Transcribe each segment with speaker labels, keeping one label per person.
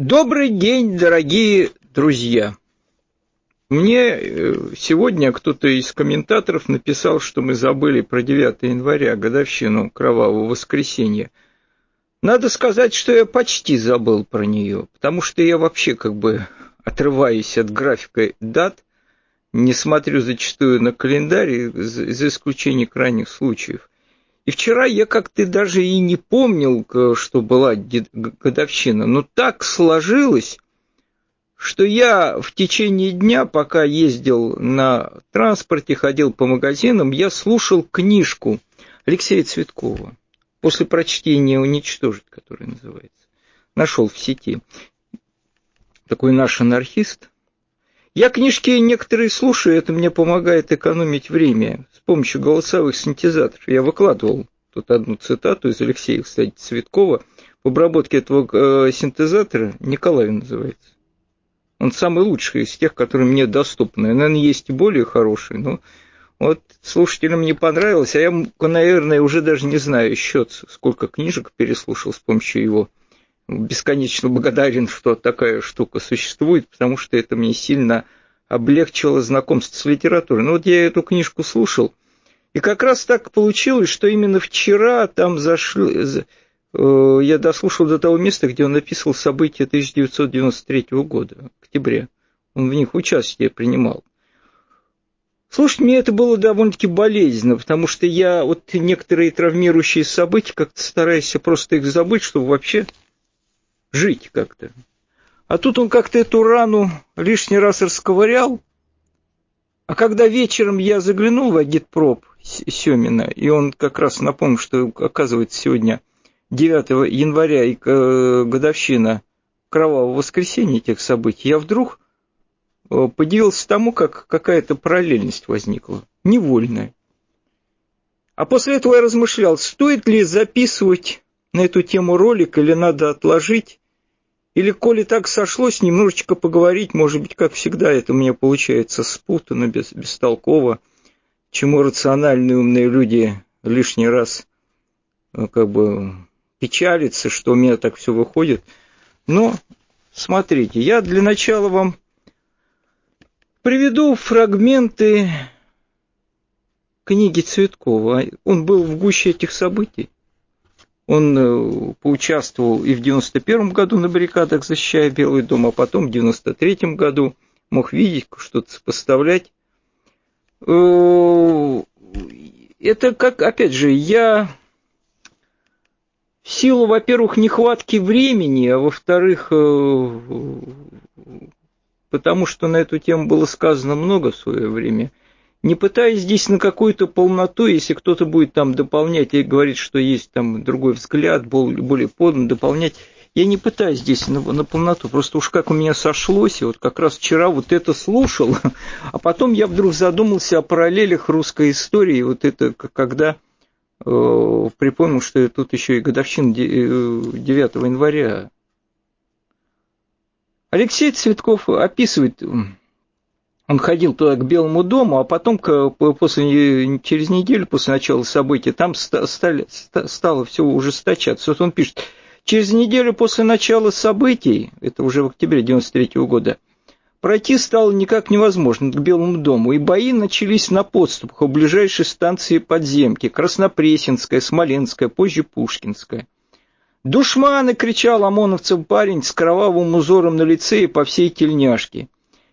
Speaker 1: Добрый день, дорогие друзья! Мне э, сегодня кто-то из комментаторов написал, что мы забыли про 9 января, годовщину Кровавого воскресенья. Надо сказать, что я почти забыл про нее, потому что я вообще как бы отрываюсь от графика дат, не смотрю зачастую на календарь, за исключением крайних случаев. И вчера я как-то даже и не помнил, что была годовщина, но так сложилось, что я в течение дня, пока ездил на транспорте, ходил по магазинам, я слушал книжку Алексея Цветкова «После прочтения уничтожить», которая называется. Нашел в сети. Такой наш анархист. Я книжки некоторые слушаю, это мне помогает экономить время с помощью голосовых синтезаторов. Я выкладывал тут одну цитату из Алексея, кстати, Цветкова. В обработке этого э, синтезатора Николаев называется. Он самый лучший из тех, которые мне доступны. Наверное, есть и более хорошие, но вот слушателям не понравилось, а я, наверное, уже даже не знаю счет, сколько книжек переслушал с помощью его. Бесконечно благодарен, что такая штука существует, потому что это мне сильно облегчило знакомство с литературой. Ну вот я эту книжку слушал, и как раз так получилось, что именно вчера там зашли, Э, я дослушал до того места, где он описывал события 1993 года, октября. Он в них участие принимал. Слушать мне это было довольно-таки болезненно, потому что я вот некоторые травмирующие события как-то стараюсь просто их забыть, чтобы вообще жить как-то. А тут он как-то эту рану лишний раз расковырял, а когда вечером я заглянул в агитпроп Семина, и он как раз напомнил, что, оказывается, сегодня 9 января и э, годовщина кровавого воскресенья этих событий, я вдруг э, подивился тому, как какая-то параллельность возникла, невольная. А после этого я размышлял, стоит ли записывать на эту тему ролик или надо отложить, или, коли так сошлось, немножечко поговорить, может быть, как всегда, это у меня получается спутанно, без, бестолково, чему рациональные умные люди лишний раз э, как бы печалиться, что у меня так все выходит. Но смотрите, я для начала вам приведу фрагменты книги Цветкова. Он был в гуще этих событий. Он э, поучаствовал и в 91 году на баррикадах, защищая Белый дом, а потом в 93 году мог видеть, что-то сопоставлять. Э, это как, опять же, я в силу, во-первых, нехватки времени, а во-вторых, э, потому что на эту тему было сказано много в свое время, не пытаясь здесь на какую-то полноту, если кто-то будет там дополнять и говорит, что есть там другой взгляд, более подан, дополнять, я не пытаюсь здесь на, на полноту, просто уж как у меня сошлось, и вот как раз вчера вот это слушал, а потом я вдруг задумался о параллелях русской истории, вот это когда Э, припомнил, что тут еще и годовщина 9 э, января. Алексей Цветков описывает, он ходил туда к Белому дому, а потом после, через неделю после начала событий там стали, стало все ужесточаться. Вот он пишет, через неделю после начала событий, это уже в октябре 93 года, Пройти стало никак невозможно к Белому дому, и бои начались на подступах у ближайшей станции подземки, Краснопресненская, Смоленская, позже Пушкинская. «Душманы!» — кричал ОМОНовцев парень с кровавым узором на лице и по всей тельняшке.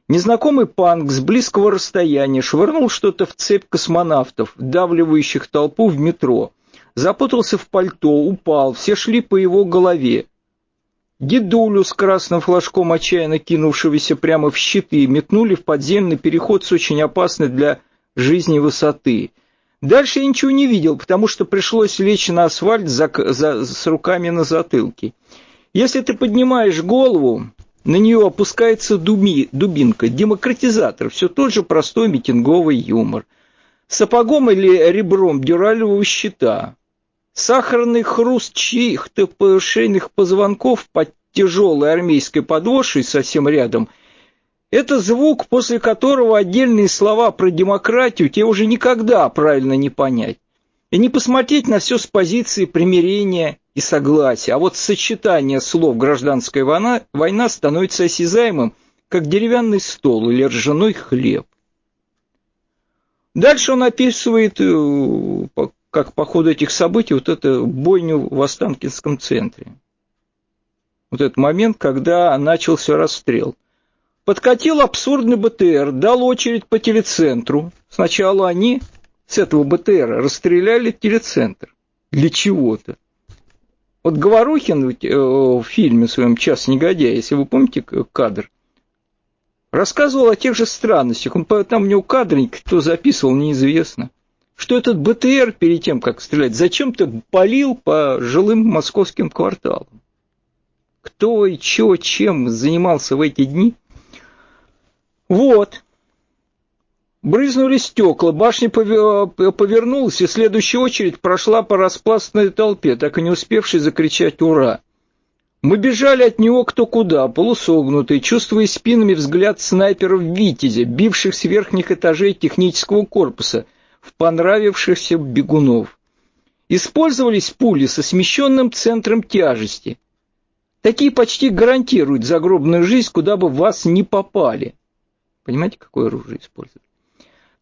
Speaker 1: Незнакомый панк с близкого расстояния швырнул что-то в цепь космонавтов, давливающих толпу в метро. Запутался в пальто, упал, все шли по его голове. Дедулю с красным флажком, отчаянно кинувшегося прямо в щиты, метнули в подземный переход с очень опасной для жизни высоты. Дальше я ничего не видел, потому что пришлось лечь на асфальт за, за, с руками на затылке. Если ты поднимаешь голову, на нее опускается думи, дубинка, демократизатор, все тот же простой митинговый юмор. Сапогом или ребром дюралевого щита, Сахарный хруст чьих-то шейных позвонков под тяжелой армейской подошвой совсем рядом – это звук, после которого отдельные слова про демократию тебе уже никогда правильно не понять. И не посмотреть на все с позиции примирения и согласия, а вот сочетание слов «гражданская война», война становится осязаемым, как деревянный стол или ржаной хлеб. Дальше он описывает, э, как по ходу этих событий, вот эту бойню в Останкинском центре. Вот этот момент, когда начался расстрел. Подкатил абсурдный БТР, дал очередь по телецентру. Сначала они с этого БТР расстреляли телецентр. Для чего-то. Вот Говорухин э, в фильме своем «Час негодяя», если вы помните кадр, рассказывал о тех же странностях. Он там у него кадренько, кто записывал, неизвестно. Что этот БТР перед тем, как стрелять, зачем-то полил по жилым московским кварталам. Кто и чё, чем занимался в эти дни. Вот. Брызнули стекла, башня повернулась, и следующая очередь прошла по распластанной толпе, так и не успевшей закричать «Ура!». Мы бежали от него кто куда, полусогнутые, чувствуя спинами взгляд снайперов «Витязя», бивших с верхних этажей технического корпуса, в понравившихся бегунов. Использовались пули со смещенным центром тяжести. Такие почти гарантируют загробную жизнь, куда бы вас не попали. Понимаете, какое оружие используют?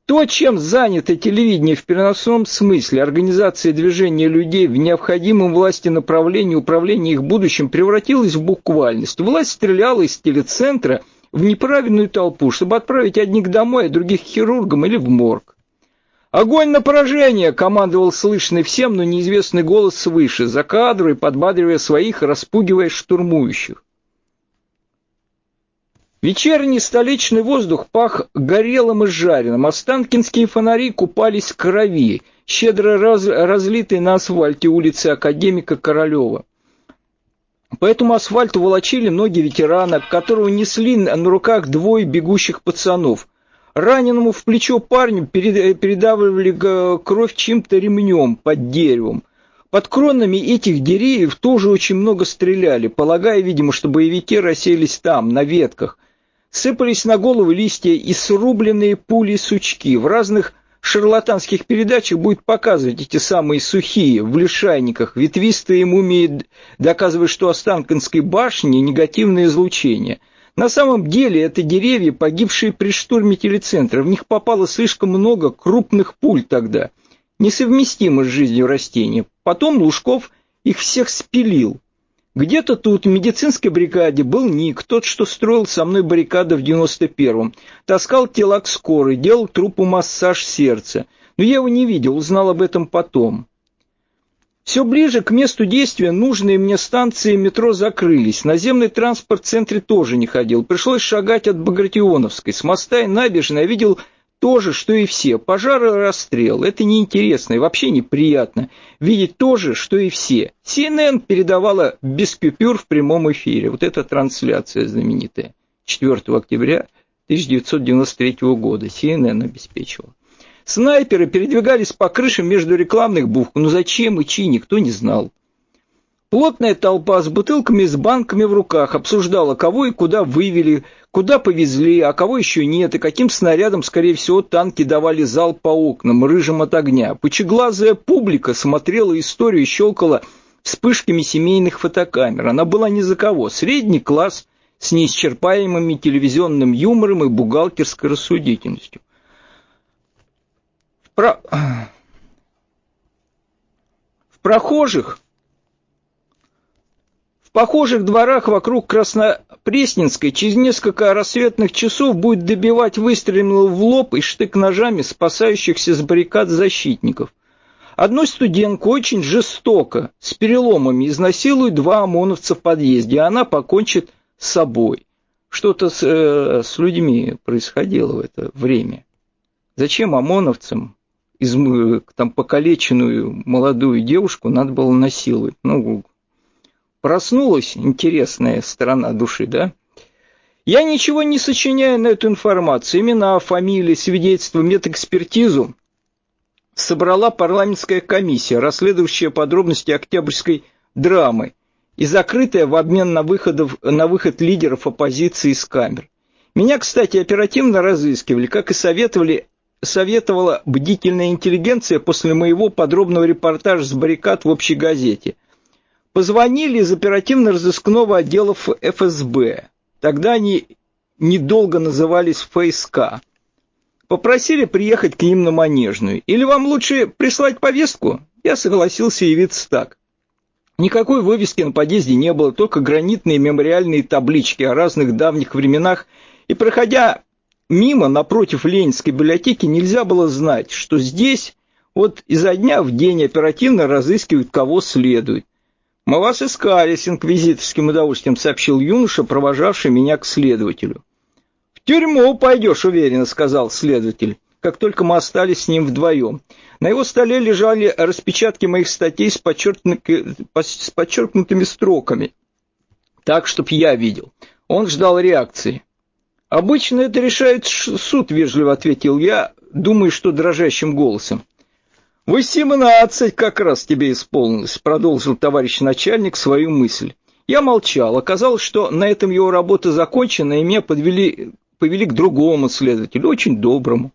Speaker 1: То, чем занято телевидение в переносном смысле, организация движения людей в необходимом власти направлении управления их будущим, превратилось в буквальность. Власть стреляла из телецентра в неправильную толпу, чтобы отправить одних домой, а других к хирургам или в морг. «Огонь на поражение!» — командовал слышный всем, но неизвестный голос свыше, за кадрой, подбадривая своих распугивая штурмующих. Вечерний столичный воздух пах горелым и жареным, останкинские фонари купались в крови, щедро раз, разлитой на асфальте улицы Академика Королева. По этому асфальту волочили ноги ветерана, которого несли на руках двое бегущих пацанов. Раненому в плечо парню передавливали кровь чем-то ремнем под деревом. Под кронами этих деревьев тоже очень много стреляли, полагая, видимо, что боевики расселись там, на ветках, Сыпались на голову листья и срубленные пули-сучки. В разных шарлатанских передачах будет показывать эти самые сухие, в лишайниках, ветвистые мумии, доказывая, что Останкинской башне негативное излучение. На самом деле это деревья, погибшие при штурме телецентра. В них попало слишком много крупных пуль тогда, несовместимо с жизнью растения. Потом Лужков их всех спилил. Где-то тут в медицинской бригаде был Ник, тот, что строил со мной баррикады в 91-м. Таскал тела к скорой, делал трупу массаж сердца. Но я его не видел, узнал об этом потом. Все ближе к месту действия нужные мне станции метро закрылись. Наземный транспорт в центре тоже не ходил. Пришлось шагать от Багратионовской. С моста и набережной я видел то же, что и все. Пожар и расстрел. Это неинтересно и вообще неприятно. Видеть то же, что и все. CNN передавала без купюр в прямом эфире. Вот эта трансляция знаменитая. 4 октября 1993 года. CNN обеспечивала. Снайперы передвигались по крышам между рекламных букв. Но зачем и чьи, никто не знал. Плотная толпа с бутылками и с банками в руках обсуждала, кого и куда вывели, Куда повезли, а кого еще нет, и каким снарядом, скорее всего, танки давали зал по окнам, рыжим от огня. Пучеглазая публика смотрела историю и щелкала вспышками семейных фотокамер. Она была ни за кого. Средний класс с неисчерпаемыми телевизионным юмором и бухгалтерской рассудительностью. Про... в прохожих похожих дворах вокруг Краснопресненской через несколько рассветных часов будет добивать выстрелом в лоб и штык-ножами спасающихся с баррикад защитников. Одну студентку очень жестоко, с переломами, изнасилуют два ОМОНовца в подъезде, а она покончит с собой. Что-то с, э, с людьми происходило в это время. Зачем ОМОНовцам из, там, покалеченную молодую девушку надо было насиловать? Ну, Проснулась интересная сторона души, да? Я ничего не сочиняю на эту информацию. Имена, фамилии, свидетельства, медэкспертизу собрала парламентская комиссия, расследующая подробности Октябрьской драмы и закрытая в обмен на, выходов, на выход лидеров оппозиции из камер. Меня, кстати, оперативно разыскивали, как и советовали, советовала бдительная интеллигенция после моего подробного репортажа с баррикад в общей газете – Позвонили из оперативно-розыскного отдела ФСБ. Тогда они недолго назывались ФСК. Попросили приехать к ним на Манежную. Или вам лучше прислать повестку? Я согласился явиться так. Никакой вывески на подъезде не было, только гранитные мемориальные таблички о разных давних временах. И проходя мимо, напротив Ленинской библиотеки, нельзя было знать, что здесь вот изо дня в день оперативно разыскивают кого следует. «Мы вас искали с инквизиторским удовольствием», — сообщил юноша, провожавший меня к следователю. «В тюрьму пойдешь, уверенно», — сказал следователь, как только мы остались с ним вдвоем. На его столе лежали распечатки моих статей с, с подчеркнутыми строками, так, чтоб я видел. Он ждал реакции. «Обычно это решает суд», — вежливо ответил я, думая, что дрожащим голосом. «Восемнадцать как раз тебе исполнилось», — продолжил товарищ начальник свою мысль. Я молчал. Оказалось, что на этом его работа закончена, и меня подвели, повели к другому следователю, очень доброму.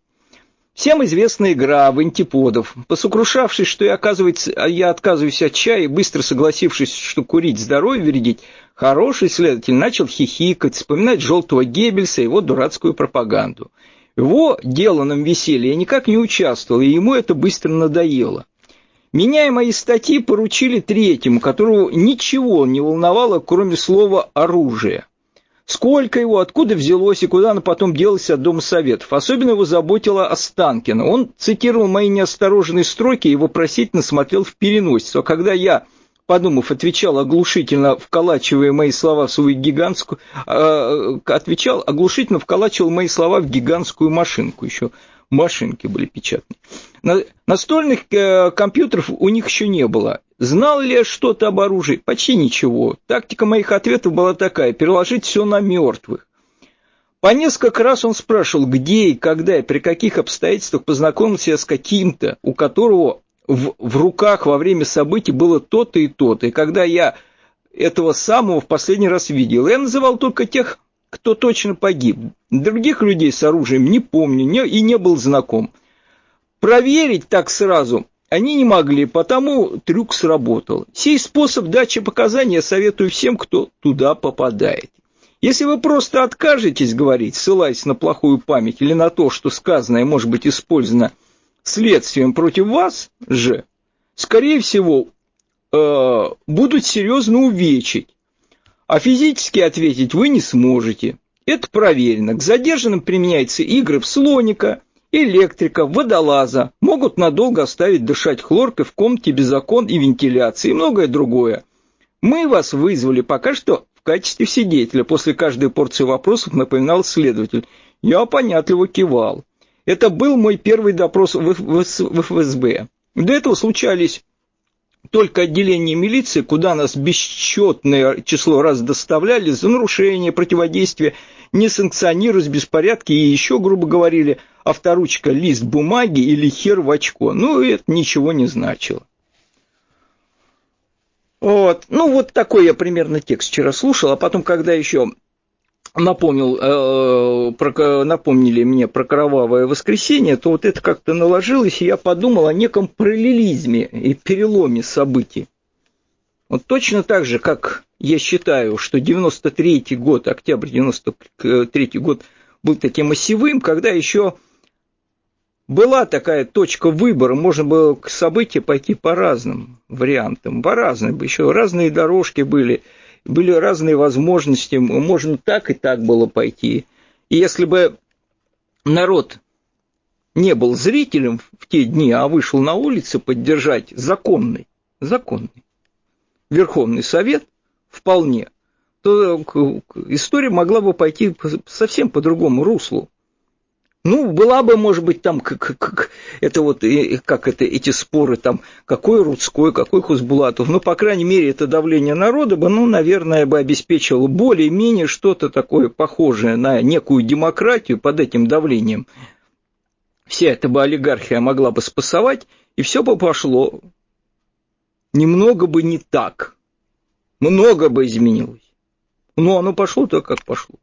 Speaker 1: Всем известная игра в антиподов. Посокрушавшись, что я, оказывается, я отказываюсь от чая, и быстро согласившись, что курить здоровье вредить, хороший следователь начал хихикать, вспоминать желтого Геббельса и его дурацкую пропаганду. Его деланном веселье я никак не участвовал, и ему это быстро надоело. Меня и мои статьи поручили третьему, которого ничего не волновало, кроме слова «оружие». Сколько его, откуда взялось и куда оно потом делось от Дома Советов. Особенно его заботило Останкино. Он цитировал мои неосторожные строки и вопросительно смотрел в переносицу. А когда я подумав, отвечал оглушительно, вколачивая мои слова в свою гигантскую... Э, отвечал, оглушительно вколачивал мои слова в гигантскую машинку. Еще машинки были печатные. На, настольных э, компьютеров у них еще не было. Знал ли я что-то об оружии? Почти ничего. Тактика моих ответов была такая – переложить все на мертвых. По несколько раз он спрашивал, где и когда и при каких обстоятельствах познакомился я с каким-то, у которого в, в руках во время событий было то-то и то-то. И когда я этого самого в последний раз видел, я называл только тех, кто точно погиб. Других людей с оружием не помню не, и не был знаком. Проверить так сразу они не могли, потому трюк сработал. Сей способ дачи показаний я советую всем, кто туда попадает. Если вы просто откажетесь говорить, ссылаясь на плохую память или на то, что сказанное может быть использовано следствием против вас же, скорее всего, э, будут серьезно увечить, а физически ответить вы не сможете. Это проверено. К задержанным применяются игры в слоника, электрика, водолаза, могут надолго оставить дышать хлоркой в комнате без окон и вентиляции и многое другое. Мы вас вызвали пока что в качестве свидетеля. После каждой порции вопросов напоминал следователь. Я понятливо кивал. Это был мой первый допрос в ФСБ. До этого случались только отделение милиции, куда нас бесчетное число раз доставляли за нарушение, противодействие, несанкционируясь беспорядки и еще, грубо говорили, авторучка, лист бумаги или хер в очко. Ну, это ничего не значило. Вот. Ну, вот такой я примерно текст вчера слушал, а потом, когда еще напомнил, э, про, напомнили мне про кровавое воскресенье, то вот это как-то наложилось, и я подумал о неком параллелизме и переломе событий. Вот точно так же, как я считаю, что 93-й год, октябрь 93-й год был таким осевым, когда еще была такая точка выбора, можно было к событию пойти по разным вариантам, по разным, еще разные дорожки были – были разные возможности, можно так и так было пойти. И если бы народ не был зрителем в те дни, а вышел на улицу поддержать законный, законный Верховный Совет, вполне, то история могла бы пойти совсем по другому руслу. Ну, была бы, может быть, там, как, как, это вот, как это, эти споры, там, какой Рудской, какой Хузбулатов, ну, по крайней мере, это давление народа бы, ну, наверное, бы обеспечило более-менее что-то такое похожее на некую демократию под этим давлением. Вся эта бы олигархия могла бы спасовать, и все бы пошло немного бы не так, много бы изменилось. Но оно пошло так, как пошло.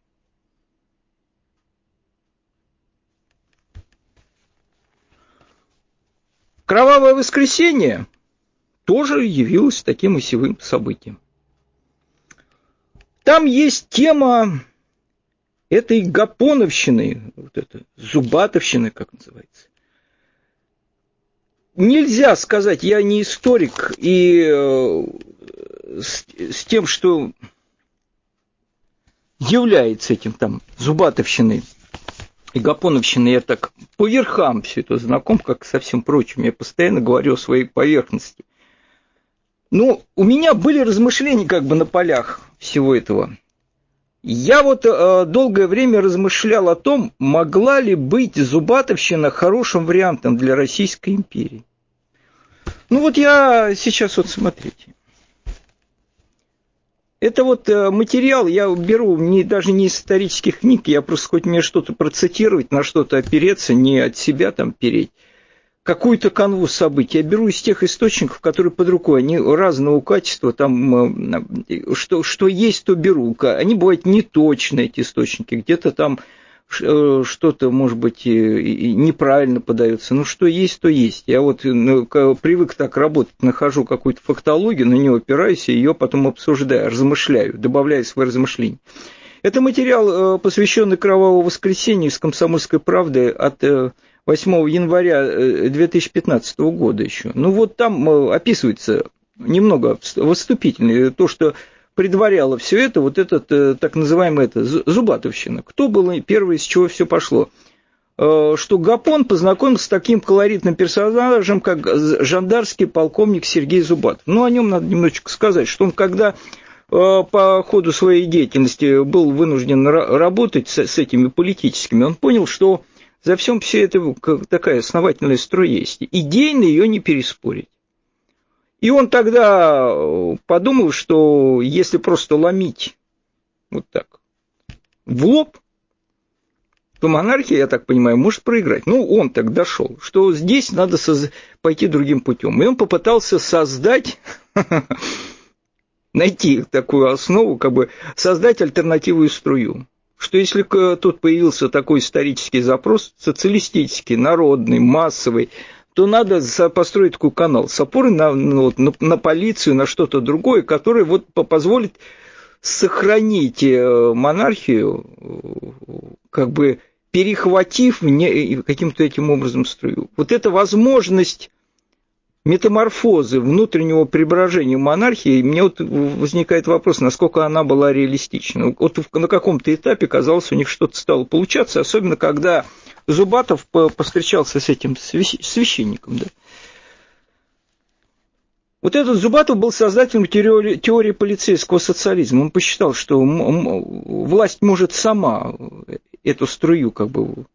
Speaker 1: Кровавое воскресенье тоже явилось таким осевым событием. Там есть тема этой гапоновщины, вот это, зубатовщины, как называется. Нельзя сказать, я не историк, и э, с, с тем, что является этим там зубатовщиной и гапоновщиной, я так по верхам все это знаком, как со всем прочим. Я постоянно говорю о своей поверхности. Ну, у меня были размышления как бы на полях всего этого. Я вот э, долгое время размышлял о том, могла ли быть Зубатовщина хорошим вариантом для Российской империи. Ну вот я сейчас вот смотрите. Это вот э, материал я беру не, даже не из исторических книг, я просто хоть мне что-то процитировать, на что-то опереться, не от себя там переть какую-то канву событий. Я беру из тех источников, которые под рукой, они разного качества, там, э, что, что есть, то беру. Они бывают неточные, эти источники, где-то там э, что-то, может быть, неправильно подается. Ну, что есть, то есть. Я вот ну, привык так работать, нахожу какую-то фактологию, на нее опираюсь, и ее потом обсуждаю, размышляю, добавляю свои размышления. Это материал, э, посвященный Кровавому воскресенью из «Комсомольской правды» от 8 января 2015 э, года еще. Ну вот там э, описывается немного выступительно то, что предваряло все это, вот этот э, так называемый это, Зубатовщина. Кто был первый, с чего все пошло? Что Гапон познакомился с таким колоритным персонажем, как жандарский полковник Сергей Зубатов. Ну, о нем надо немножечко сказать, что он когда по ходу своей деятельности был вынужден работать с этими политическими, он понял, что за всем все это такая основательная строй есть. Идейно ее не переспорить. И он тогда э, подумал, что если просто ломить вот так в лоб, то монархия, я так понимаю, может проиграть. Ну, он так дошел, что здесь надо соз... пойти другим путем. И он попытался создать, найти такую основу, как бы создать альтернативную струю что если тут появился такой исторический запрос, социалистический, народный, массовый, то надо построить такой канал с опорой на, ну, на, на полицию, на что-то другое, которое вот позволит сохранить э, монархию, как бы перехватив каким-то этим образом струю. Вот эта возможность метаморфозы внутреннего преображения монархии, мне вот возникает вопрос, насколько она была реалистична. Вот на каком-то этапе, казалось, у них что-то стало получаться, особенно когда Зубатов повстречался с этим священником. Да. Вот этот Зубатов был создателем теории, теории полицейского социализма. Он посчитал, что власть может сама эту струю как бы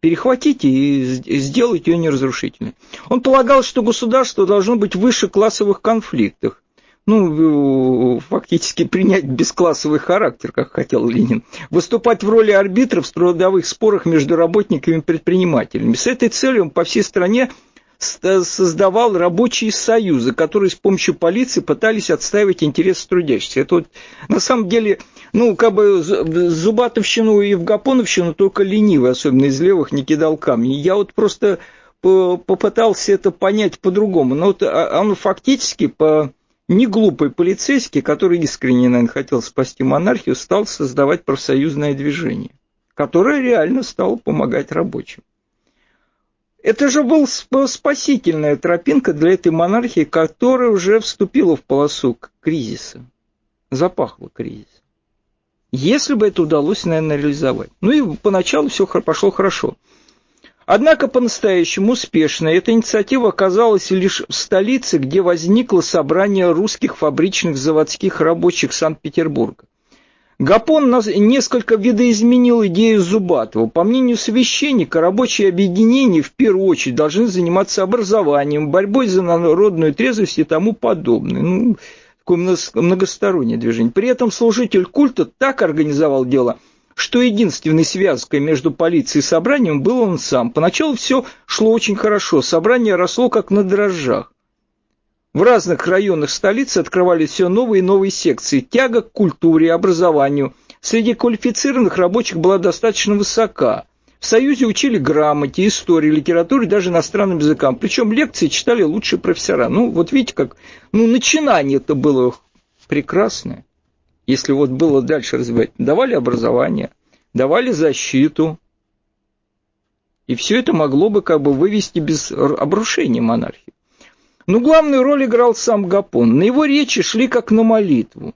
Speaker 1: перехватить и сделать ее неразрушительной. Он полагал, что государство должно быть выше классовых конфликтов, ну, фактически принять бесклассовый характер, как хотел Ленин, выступать в роли арбитров в трудовых спорах между работниками и предпринимателями. С этой целью он по всей стране создавал рабочие союзы, которые с помощью полиции пытались отстаивать интересы трудящихся. Это вот, на самом деле, ну, как бы Зубатовщину и в Гапоновщину только ленивый, особенно из левых, не кидал камни. Я вот просто попытался это понять по-другому. Но вот а, он фактически по неглупый полицейский, который искренне, наверное, хотел спасти монархию, стал создавать профсоюзное движение, которое реально стало помогать рабочим. Это же была спасительная тропинка для этой монархии, которая уже вступила в полосу кризиса. Запахло кризис. Если бы это удалось, наверное, реализовать. Ну и поначалу все пошло хорошо. Однако по-настоящему успешно эта инициатива оказалась лишь в столице, где возникло собрание русских фабричных заводских рабочих Санкт-Петербурга. Гапон несколько видоизменил идею Зубатова. По мнению священника, рабочие объединения в первую очередь должны заниматься образованием, борьбой за народную трезвость и тому подобное. Ну, такое многостороннее движение. При этом служитель культа так организовал дело, что единственной связкой между полицией и собранием был он сам. Поначалу все шло очень хорошо, собрание росло как на дрожжах. В разных районах столицы открывались все новые и новые секции. Тяга к культуре и образованию среди квалифицированных рабочих была достаточно высока. В Союзе учили грамоте, истории, литературе, даже иностранным языкам. Причем лекции читали лучшие профессора. Ну, вот видите, как ну, начинание это было прекрасное. Если вот было дальше развивать. Давали образование, давали защиту. И все это могло бы как бы вывести без обрушения монархии. Но главную роль играл сам Гапон. На его речи шли как на молитву.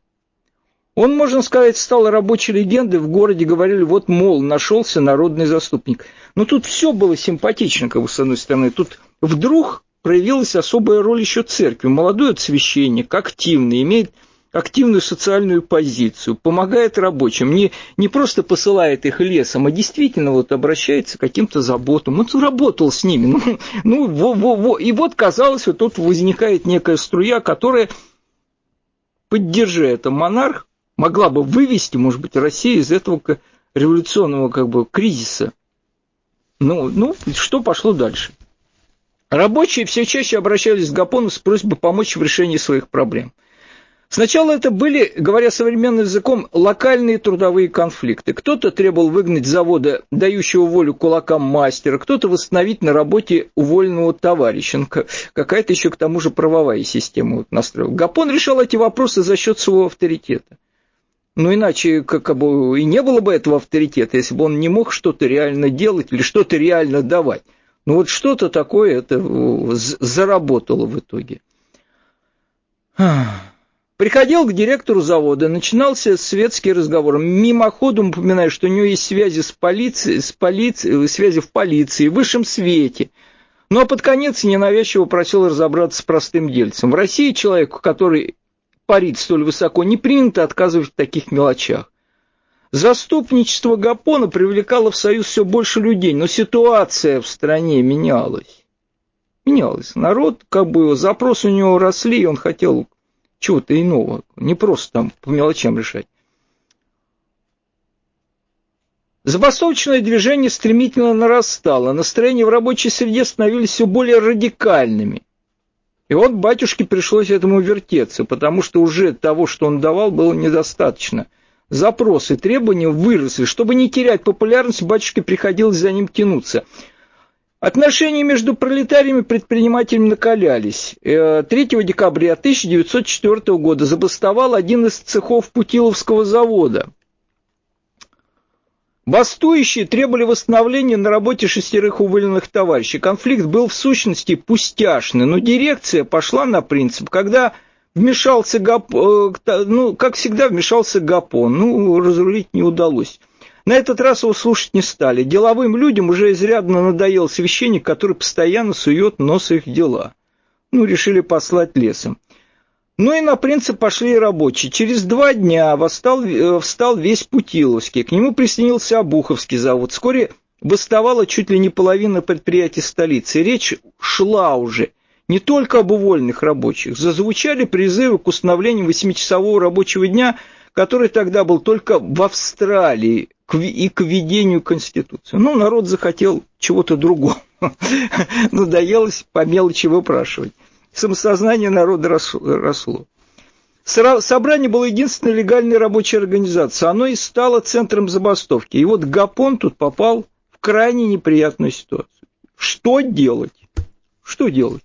Speaker 1: Он, можно сказать, стал рабочей легендой. В городе говорили, вот, мол, нашелся народный заступник. Но тут все было симпатично, как бы, с одной стороны. Тут вдруг проявилась особая роль еще церкви. Молодой священник, активный, имеет активную социальную позицию, помогает рабочим, не, не просто посылает их лесом, а действительно вот обращается к каким-то заботам. Он работал с ними. Ну, ну во, во, во. И вот, казалось, вот тут возникает некая струя, которая, поддержи это монарх, могла бы вывести, может быть, Россию из этого революционного как бы кризиса. Ну, ну, что пошло дальше? Рабочие все чаще обращались к Гапону с просьбой помочь в решении своих проблем. Сначала это были, говоря современным языком, локальные трудовые конфликты. Кто-то требовал выгнать завода, дающего волю кулакам мастера, кто-то восстановить на работе уволенного товарища. Какая-то еще к тому же правовая система вот настроила. Гапон решал эти вопросы за счет своего авторитета. Ну, иначе как бы и не было бы этого авторитета, если бы он не мог что-то реально делать или что-то реально давать. Ну, вот что-то такое это заработало в итоге. Приходил к директору завода, начинался светский разговор. Мимоходом упоминаю, что у него есть связи с полицией, с полицией, связи в полиции, в высшем свете. Ну а под конец ненавязчиво просил разобраться с простым дельцем. В России человеку, который парит столь высоко, не принято отказывать в таких мелочах. Заступничество Гапона привлекало в Союз все больше людей, но ситуация в стране менялась. Менялась. Народ, как бы, запросы у него росли, и он хотел чего-то иного, не просто там по мелочам решать. Забастовочное движение стремительно нарастало, настроения в рабочей среде становились все более радикальными. И вот батюшке пришлось этому вертеться, потому что уже того, что он давал, было недостаточно. Запросы, требования выросли. Чтобы не терять популярность, батюшке приходилось за ним тянуться. Отношения между пролетариями и предпринимателями накалялись. 3 э, декабря 1904 года забастовал один из цехов Путиловского завода. Бастующие требовали восстановления на работе шестерых уволенных товарищей. Конфликт был в сущности пустяшный, но дирекция пошла на принцип, когда вмешался ГАП, э, ну, как всегда, вмешался ГАПОН, ну, разрулить не удалось. На этот раз его слушать не стали. Деловым людям уже изрядно надоел священник, который постоянно сует нос их дела. Ну, решили послать лесом. Ну и на принцип пошли и рабочие. Через два дня восстал, э, встал весь Путиловский. К нему присоединился Обуховский завод. Вскоре бастовала чуть ли не половина предприятий столицы. Речь шла уже не только об увольных рабочих. Зазвучали призывы к установлению восьмичасового рабочего дня, который тогда был только в Австралии и к введению Конституции. Ну, народ захотел чего-то другого. Надоелось по мелочи выпрашивать. Самосознание народа росло. Собрание было единственной легальной рабочей организацией. Оно и стало центром забастовки. И вот Гапон тут попал в крайне неприятную ситуацию. Что делать? Что делать?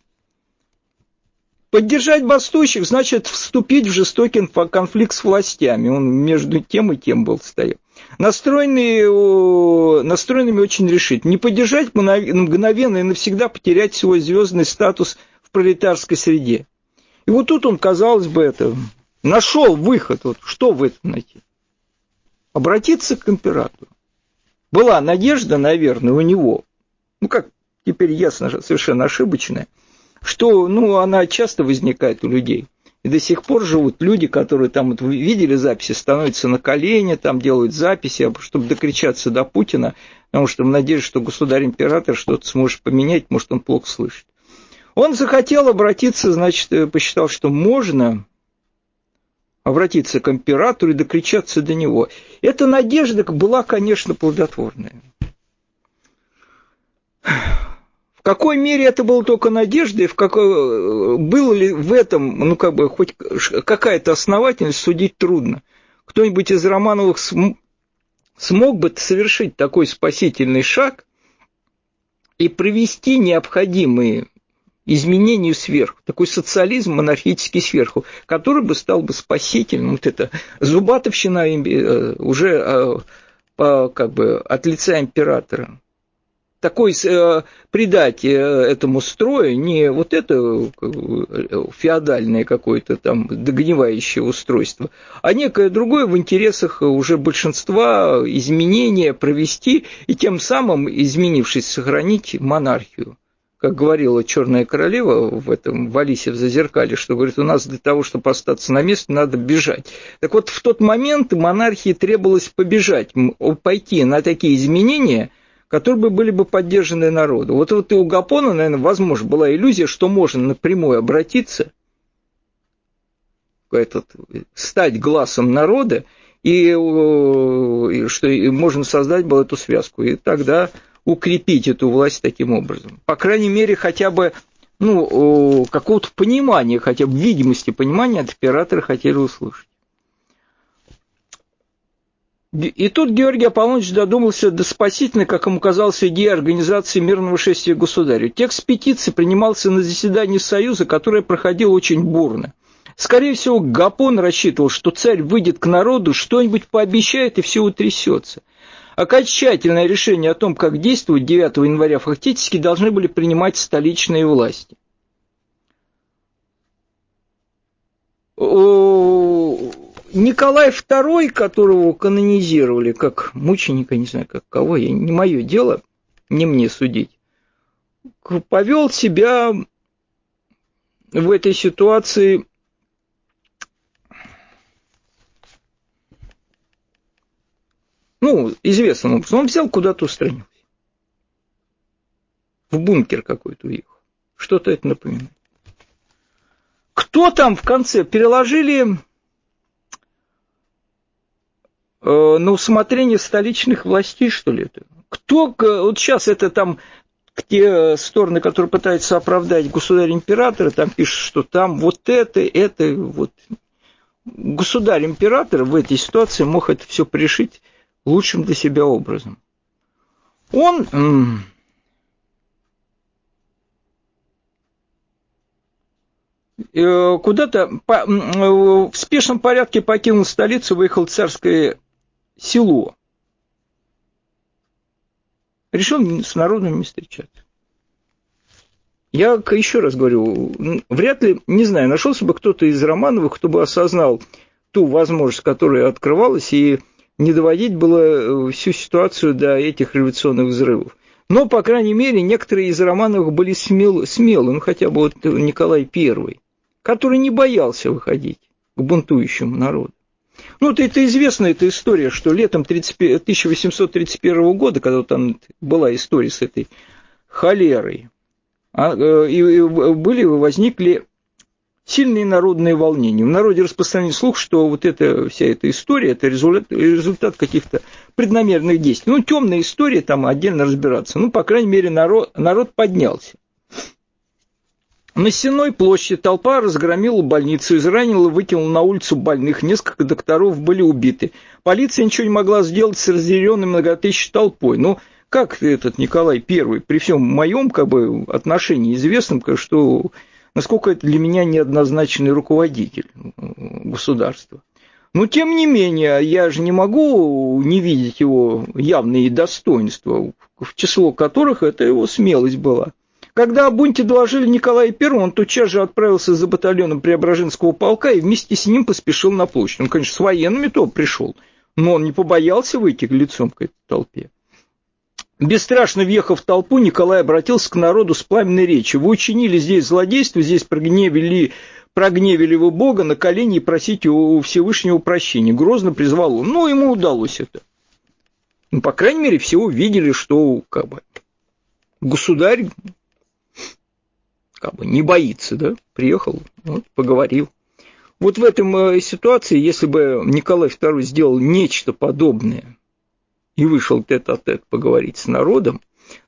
Speaker 1: Поддержать бастующих значит вступить в жестокий конфликт с властями. Он между тем и тем был стоял настроенные, настроенными очень решить. Не поддержать мгновенно и навсегда потерять свой звездный статус в пролетарской среде. И вот тут он, казалось бы, это нашел выход. Вот что в этом найти? Обратиться к императору. Была надежда, наверное, у него, ну как теперь ясно, совершенно ошибочная, что ну, она часто возникает у людей. И до сих пор живут люди, которые там, вот видели записи, становятся на колени, там делают записи, чтобы докричаться до Путина, потому что надеюсь, что государь-император что-то сможет поменять, может, он плохо слышит. Он захотел обратиться, значит, э, посчитал, что можно обратиться к императору и докричаться до него. Эта надежда была, конечно, плодотворная какой мере это было только надеждой, в какой, было ли в этом, ну, как бы, хоть какая-то основательность, судить трудно. Кто-нибудь из Романовых смог бы совершить такой спасительный шаг и провести необходимые изменению сверху, такой социализм монархический сверху, который бы стал бы спасительным. Вот это зубатовщина э, уже э, как бы, от лица императора. Такой э, придать этому строю не вот это феодальное какое-то там догнивающее устройство, а некое другое в интересах уже большинства изменения провести и тем самым, изменившись, сохранить монархию как говорила Черная королева в этом в Алисе в Зазеркале, что говорит, у нас для того, чтобы остаться на месте, надо бежать. Так вот, в тот момент монархии требовалось побежать, пойти на такие изменения, которые бы были бы поддержаны народу. Вот, вот и у Гапона, наверное, возможно, была иллюзия, что можно напрямую обратиться, этот, стать глазом народа, и, и что можно создать было эту связку. И тогда укрепить эту власть таким образом. По крайней мере, хотя бы ну, какого-то понимания, хотя бы видимости понимания от оператора хотели услышать. И тут Георгий Аполлоныч додумался до спасительной, как ему казалось, идеи организации мирного шествия государю. Текст петиции принимался на заседании Союза, которое проходило очень бурно. Скорее всего, Гапон рассчитывал, что царь выйдет к народу, что-нибудь пообещает, и все утрясется. Окончательное решение о том, как действовать 9 января фактически должны были принимать столичные власти. Николай II, которого канонизировали как мученика, не знаю, как кого, я, не мое дело, не мне судить, повел себя в этой ситуации Ну, известным образом. Он взял куда-то устранился. В бункер какой-то уехал. Что-то это напоминает. Кто там в конце? Переложили на усмотрение столичных властей, что ли, это? Кто, вот сейчас это там те стороны, которые пытаются оправдать государя-императора, там пишут, что там вот это, это, вот. Государь-император в этой ситуации мог это все пришить лучшим для себя образом. Он э, куда-то в спешном порядке покинул столицу, выехал в царское село. Решил с народом не встречаться. Я еще раз говорю, вряд ли, не знаю, нашелся бы кто-то из Романовых, кто бы осознал ту возможность, которая открывалась, и не доводить было э, всю ситуацию до этих революционных взрывов. Но, по крайней мере, некоторые из Романовых были смел, смелы, ну хотя бы вот Николай I, который не боялся выходить к бунтующему народу. Ну, вот это известная эта история, что летом 30, 1831 года, когда там была история с этой холерой, а, э, и были, возникли сильные народные волнения. В народе распространен слух, что вот эта вся эта история, это результат, результат каких-то преднамеренных действий. Ну, темная история, там отдельно разбираться. Ну, по крайней мере, народ, народ поднялся. На Сенной площади толпа разгромила больницу, изранила, выкинула на улицу больных, несколько докторов были убиты. Полиция ничего не могла сделать с разъяренной многотысячной толпой. Ну, как этот Николай I, при всем моем как бы, отношении известном, что насколько это для меня неоднозначный руководитель государства. Но тем не менее, я же не могу не видеть его явные достоинства, в число которых это его смелость была. Когда о бунте доложили Николаю I, он тотчас же отправился за батальоном Преображенского полка и вместе с ним поспешил на площадь. Он, конечно, с военными то пришел, но он не побоялся выйти лицом к этой толпе. Бесстрашно въехав в толпу, Николай обратился к народу с пламенной речью. Вы учинили здесь злодейство, здесь прогневили, прогневили вы Бога на колени и просите у Всевышнего прощения. Грозно призвал он. Ну, ему удалось это. Ну, по крайней мере, все увидели, что как бы, государь как бы не боится, да, приехал, вот, поговорил. Вот в этом э, ситуации, если бы Николай II сделал нечто подобное и вышел тет-а-тет поговорить с народом,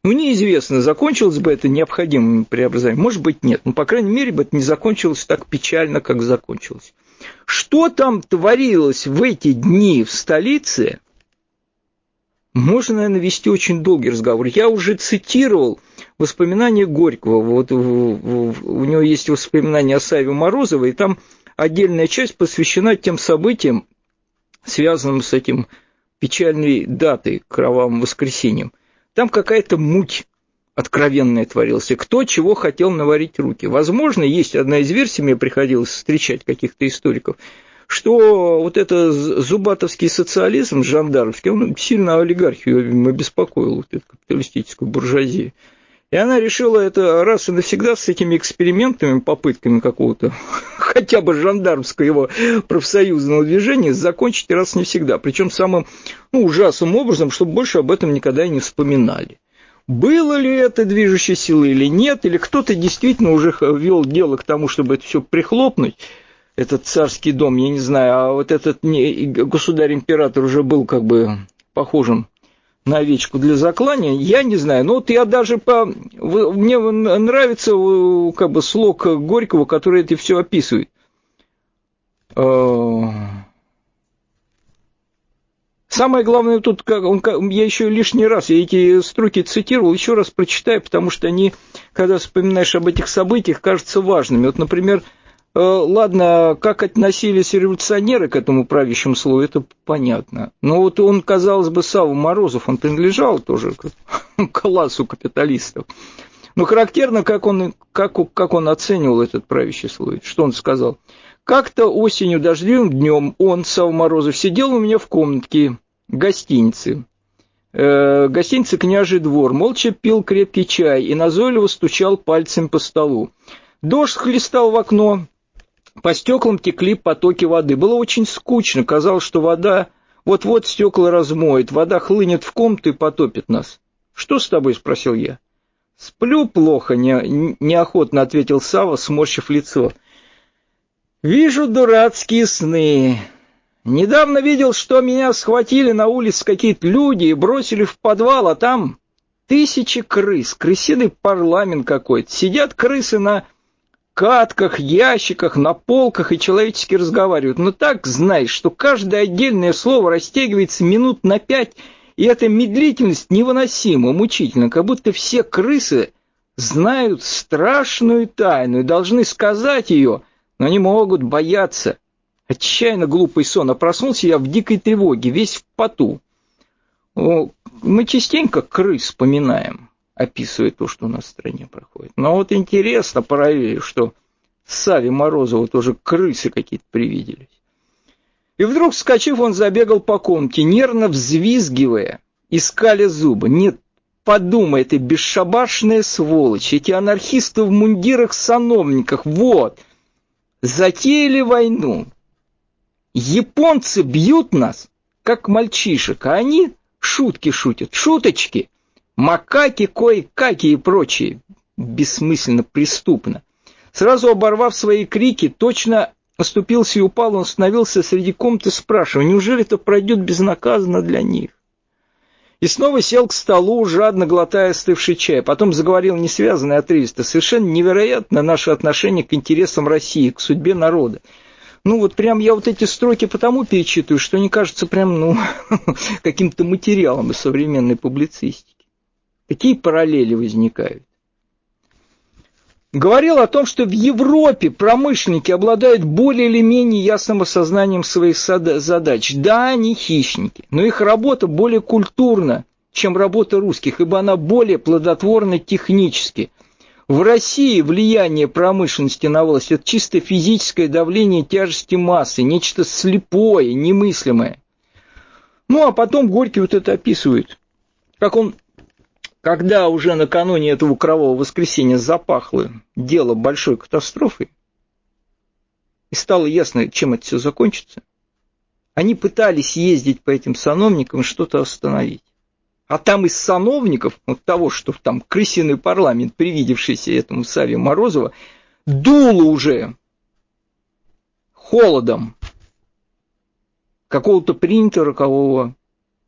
Speaker 1: ну, неизвестно, закончилось бы это необходимым преобразованием. Может быть, нет. Но, по крайней мере, бы это не закончилось так печально, как закончилось. Что там творилось в эти дни в столице, можно, наверное, вести очень долгий разговор. Я уже цитировал воспоминания Горького. Вот у него есть воспоминания о Саве Морозовой, и там отдельная часть посвящена тем событиям, связанным с этим печальной датой, кровавым воскресеньем. Там какая-то муть откровенная творилась, и кто чего хотел наварить руки. Возможно, есть одна из версий, мне приходилось встречать каких-то историков, что вот это зубатовский социализм жандармский, он сильно олигархию обеспокоил, вот эту капиталистическую буржуазию. И она решила это раз и навсегда с этими экспериментами, попытками какого-то хотя бы жандармского его профсоюзного движения закончить раз и навсегда. Причем самым ну, ужасным образом, чтобы больше об этом никогда и не вспоминали. Было ли это движущей силой или нет, или кто-то действительно уже вел дело к тому, чтобы это все прихлопнуть, этот царский дом, я не знаю, а вот этот государь-император уже был как бы похожим на овечку для заклания, я не знаю. Но вот я даже по... Мне нравится как бы слог Горького, который это все описывает. Э, самое главное тут, как я еще лишний раз, я эти строки цитировал, еще раз прочитаю, потому что они, когда вспоминаешь об этих событиях, кажутся важными. Вот, например, Э, ладно, как относились революционеры к этому правящему слою, это понятно. Но вот он, казалось бы, Саву Морозов, он принадлежал тоже к классу капиталистов. Но характерно, как он, как, как он оценивал этот правящий слой. Что он сказал? Как-то осенью дождливым днем он, Сава Морозов, сидел у меня в комнатке гостиницы. Э, гостиница «Княжий двор», молча пил крепкий чай и назойливо стучал пальцем по столу. Дождь хлестал в окно, по стеклам текли потоки воды. Было очень скучно, казалось, что вода вот-вот стекла размоет, вода хлынет в комнату и потопит нас. «Что с тобой?» – спросил я. «Сплю плохо», – не, неохотно ответил Сава, сморщив лицо. «Вижу дурацкие сны. Недавно видел, что меня схватили на улице какие-то люди и бросили в подвал, а там тысячи крыс, крысиный парламент какой-то. Сидят крысы на катках, ящиках, на полках и человечески разговаривают. Но так знаешь, что каждое отдельное слово растягивается минут на пять, и эта медлительность невыносима, мучительна, как будто все крысы знают страшную тайну и должны сказать ее, но не могут бояться. Отчаянно глупый сон, а проснулся я в дикой тревоге, весь в поту. Мы частенько крыс вспоминаем описывает то, что у нас в стране проходит. Но вот интересно параллели, что Саве Морозову тоже крысы какие-то привиделись. И вдруг, вскочив, он забегал по комнате, нервно взвизгивая, искали зубы. Нет, подумай, ты бесшабашная сволочь, эти анархисты в мундирах-сановниках, вот, затеяли войну. Японцы бьют нас, как мальчишек, а они шутки шутят, шуточки макаки, кое-каки и прочие. Бессмысленно, преступно. Сразу оборвав свои крики, точно оступился и упал, он остановился среди комнаты, спрашивая, неужели это пройдет безнаказанно для них? И снова сел к столу, жадно глотая остывший чай. Потом заговорил несвязанный отрывисто. Совершенно невероятно наше отношение к интересам России, к судьбе народа. Ну вот прям я вот эти строки потому перечитываю, что они кажутся прям, ну, каким-то материалом из современной публицистики. Какие параллели возникают? Говорил о том, что в Европе промышленники обладают более или менее ясным осознанием своих задач. Да, они хищники, но их работа более культурна, чем работа русских, ибо она более плодотворна технически. В России влияние промышленности на власть – это чисто физическое давление тяжести массы, нечто слепое, немыслимое. Ну, а потом Горький вот это описывает, как он когда уже накануне этого кровавого воскресенья запахло дело большой катастрофой, и стало ясно, чем это все закончится, они пытались ездить по этим сановникам и что-то остановить. А там из сановников, вот того, что там крысиный парламент, привидевшийся этому Саве Морозова, дуло уже холодом какого-то принятого рокового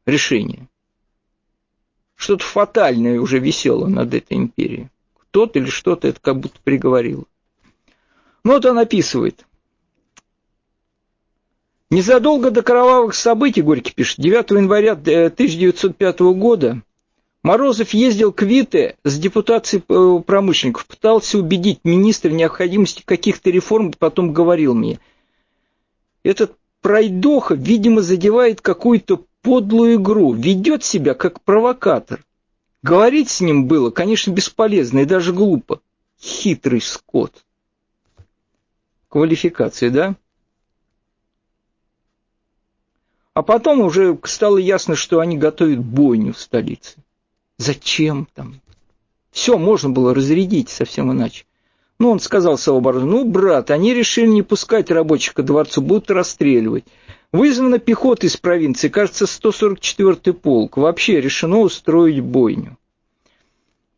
Speaker 1: решения что-то фатальное уже висело над этой империей. Кто-то или что-то это как будто приговорило. Ну вот он описывает. Незадолго до кровавых событий, Горький пишет, 9 января 1905 года Морозов ездил к Вите с депутацией э, промышленников, пытался убедить министра в необходимости каких-то реформ, потом говорил мне, этот пройдоха, видимо, задевает какую-то подлую игру, ведет себя как провокатор. Говорить с ним было, конечно, бесполезно и даже глупо. Хитрый скот. Квалификация, да? А потом уже стало ясно, что они готовят бойню в столице. Зачем там? Все можно было разрядить совсем иначе. Ну, он сказал Савобару, ну, брат, они решили не пускать рабочих ко дворцу, будут расстреливать. Вызвана пехота из провинции, кажется, 144-й полк. Вообще решено устроить бойню.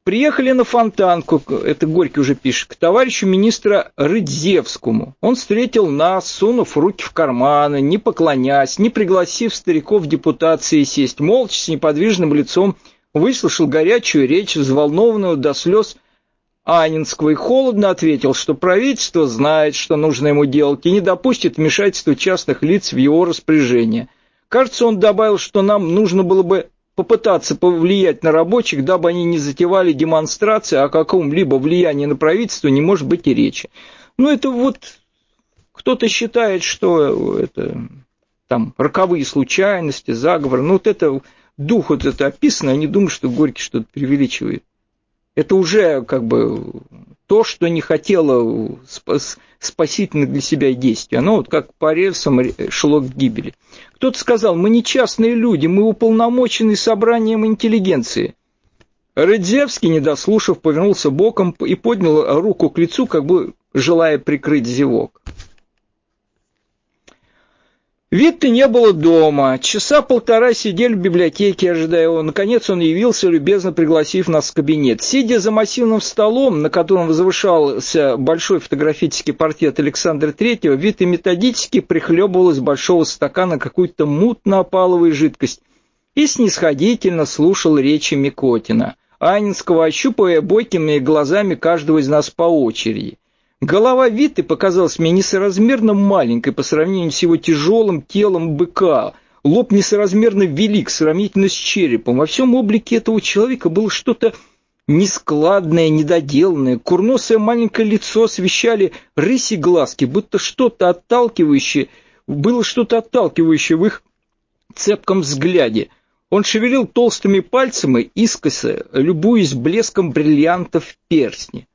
Speaker 1: Приехали на Фонтанку, это Горький уже пишет, к товарищу министра Рыдзевскому. Он встретил нас, сунув руки в карманы, не поклонясь, не пригласив стариков депутации сесть, молча с неподвижным лицом выслушал горячую речь, взволнованную до слез Анинского, и холодно ответил, что правительство знает, что нужно ему делать, и не допустит вмешательства частных лиц в его распоряжение. Кажется, он добавил, что нам нужно было бы попытаться повлиять на рабочих, дабы они не затевали демонстрации, о каком-либо влиянии на правительство не может быть и речи. Ну, это вот кто-то считает, что это там роковые случайности, заговор. Ну, вот это дух вот это описано, они думают, что Горький что-то преувеличивает. Это уже как бы то, что не хотело спас, спасительных для себя действий. Оно вот как по рельсам шло к гибели. Кто-то сказал, мы не частные люди, мы уполномочены собранием интеллигенции. Рыдзевский, не дослушав, повернулся боком и поднял руку к лицу, как бы желая прикрыть зевок. Витты не было дома. Часа полтора сидели в библиотеке, ожидая его. Наконец он явился, любезно пригласив нас в кабинет. Сидя за массивным столом, на котором возвышался большой фотографический портрет Александра Третьего, Витты методически прихлебывал из большого стакана какую-то мутно-опаловую жидкость и снисходительно слушал речи Микотина, Анинского, ощупывая бойкими глазами каждого из нас по очереди. Голова Виты показалась мне несоразмерно маленькой по сравнению с его тяжелым телом быка. Лоб несоразмерно велик, сравнительно с черепом. Во всем облике этого человека было что-то нескладное, недоделанное. Курносое маленькое лицо освещали рыси глазки, будто что-то отталкивающее, было что-то отталкивающее в их цепком взгляде. Он шевелил толстыми пальцами, искоса, любуясь блеском бриллиантов в перстне.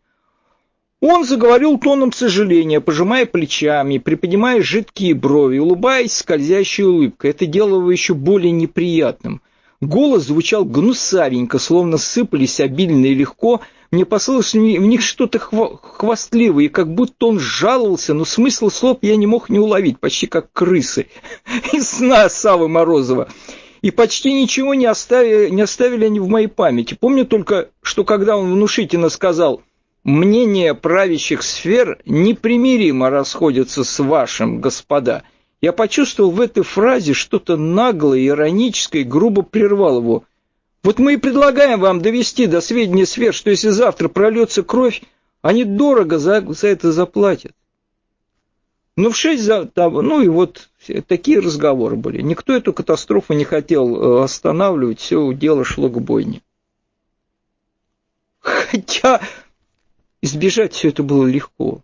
Speaker 1: Он заговорил тоном сожаления, пожимая плечами, приподнимая жидкие брови, улыбаясь скользящей улыбкой. Это делало его еще более неприятным. Голос звучал гнусавенько, словно сыпались обильно и легко. Мне послалось в них что-то хвастливое, как будто он жаловался, но смысл слов я не мог не уловить, почти как крысы из сна Савы Морозова. И почти ничего не оставили, не оставили они в моей памяти. Помню только, что когда он внушительно сказал – Мнения правящих сфер непримиримо расходятся с вашим, господа. Я почувствовал в этой фразе что-то наглое, ироническое грубо прервал его. Вот мы и предлагаем вам довести до сведения сфер, что если завтра прольется кровь, они дорого за, за это заплатят. Ну, в шесть за... Ну, и вот такие разговоры были. Никто эту катастрофу не хотел э, останавливать, все дело шло к бойне. Хотя Избежать все это было легко.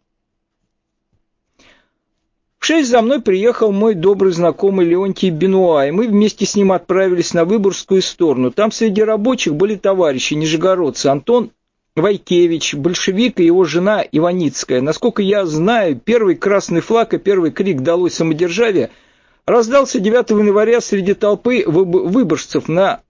Speaker 1: В шесть за мной приехал мой добрый знакомый Леонтий Бенуа, и мы вместе с ним отправились на Выборгскую сторону. Там среди рабочих были товарищи нижегородцы Антон Вайкевич, большевик и его жена Иваницкая. Насколько я знаю, первый красный флаг и первый крик «Долой самодержавие» раздался 9 января среди толпы выборжцев на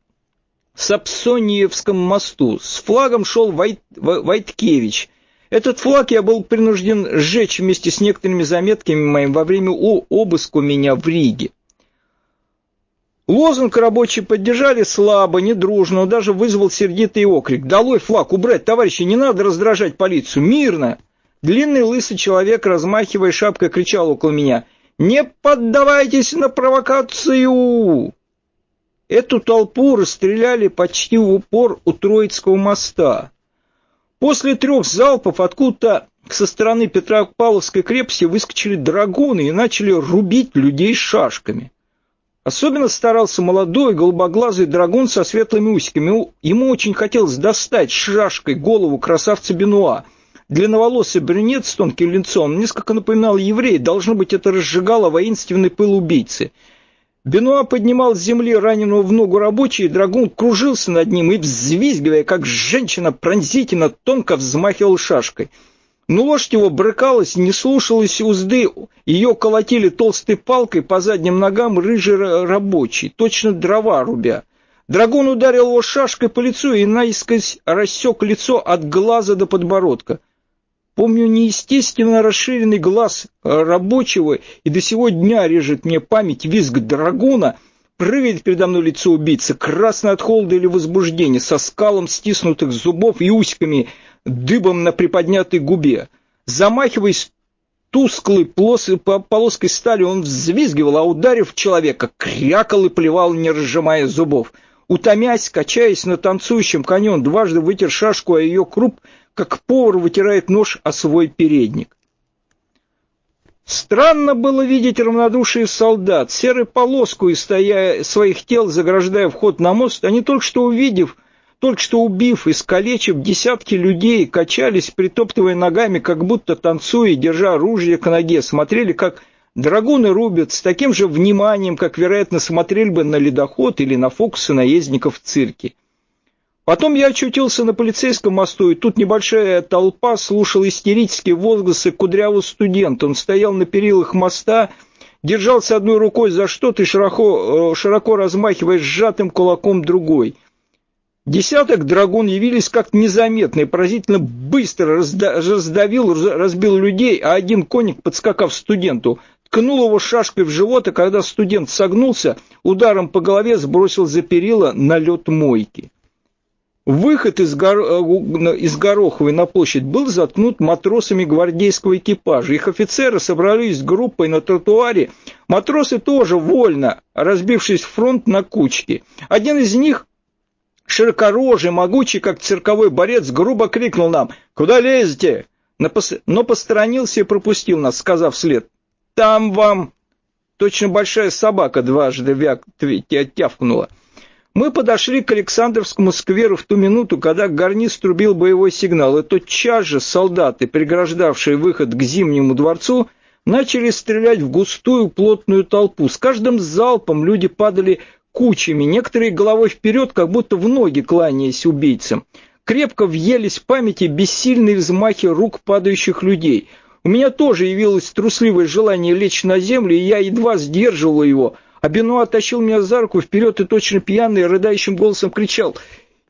Speaker 1: Сапсониевском мосту. С флагом шел Вайт, Вайткевич – этот флаг я был принужден сжечь вместе с некоторыми заметками моим во время обыска у меня в Риге. Лозунг рабочие поддержали слабо, недружно, даже вызвал сердитый окрик. «Долой флаг! Убрать, товарищи! Не надо раздражать полицию! Мирно!» Длинный лысый человек, размахивая шапкой, кричал около меня. «Не поддавайтесь на провокацию!» Эту толпу расстреляли почти в упор у Троицкого моста. После трех залпов откуда-то со стороны Петропавловской крепости выскочили драгуны и начали рубить людей шашками. Особенно старался молодой голубоглазый драгун со светлыми усиками. Ему очень хотелось достать шашкой голову красавца Бенуа. Длинноволосый брюнет с тонким лицом несколько напоминал еврея, должно быть, это разжигало воинственный пыл убийцы. Бенуа поднимал с земли раненого в ногу рабочего, и драгун кружился над ним и, взвизгивая, как женщина, пронзительно тонко взмахивал шашкой – но лошадь его брыкалась, не слушалась узды, ее колотили толстой палкой по задним ногам рыжий рабочий, точно дрова рубя. Драгун ударил его шашкой по лицу и наискось рассек лицо от глаза до подбородка. Помню неестественно расширенный глаз рабочего, и до сего дня режет мне память визг драгуна, прыгает передо мной лицо убийцы, красное от холода или возбуждения, со скалом стиснутых зубов и усиками – дыбом на приподнятой губе. Замахиваясь тусклой полоской стали, он взвизгивал, а ударив человека, крякал и плевал, не разжимая зубов. Утомясь, качаясь на танцующем коне, он дважды вытер шашку о ее круп, как повар вытирает нож о свой передник. Странно было видеть равнодушие солдат, серой полоску из своих тел заграждая вход на мост, они только что увидев — только что убив и скалечив десятки людей, качались, притоптывая ногами, как будто танцуя, держа оружие к ноге, смотрели, как драгуны рубят, с таким же вниманием, как, вероятно, смотрели бы на ледоход или на фокусы наездников в цирке. Потом я очутился на полицейском мосту, и тут небольшая толпа слушала истерические возгласы кудрявого студента. Он стоял на перилах моста, держался одной рукой за что-то и широко, э, широко размахивая сжатым кулаком другой – Десяток драгун явились как-то незаметно и поразительно быстро раздавил, разбил людей, а один конник, подскакав студенту, ткнул его шашкой в живот, и когда студент согнулся, ударом по голове сбросил за перила на лед мойки. Выход из, гор... Э, из Гороховой на площадь был заткнут матросами гвардейского экипажа. Их офицеры собрались группой на тротуаре. Матросы тоже вольно, разбившись в фронт на кучки. Один из них широкорожий, могучий, как цирковой борец, грубо крикнул нам «Куда лезете?» Но посторонился и пропустил нас, сказав вслед «Там вам!» Точно большая собака дважды вяк тявкнула. Мы подошли к Александровскому скверу в ту минуту, когда гарниз трубил боевой сигнал, и тотчас же солдаты, преграждавшие выход к Зимнему дворцу, начали стрелять в густую плотную толпу. С каждым залпом люди падали кучами, некоторые головой вперед, как будто в ноги кланяясь убийцам. Крепко въелись в памяти бессильные взмахи рук падающих людей. У меня тоже явилось трусливое желание лечь на землю, и я едва сдерживал его. А Бенуа тащил меня за руку вперед и точно пьяный, рыдающим голосом кричал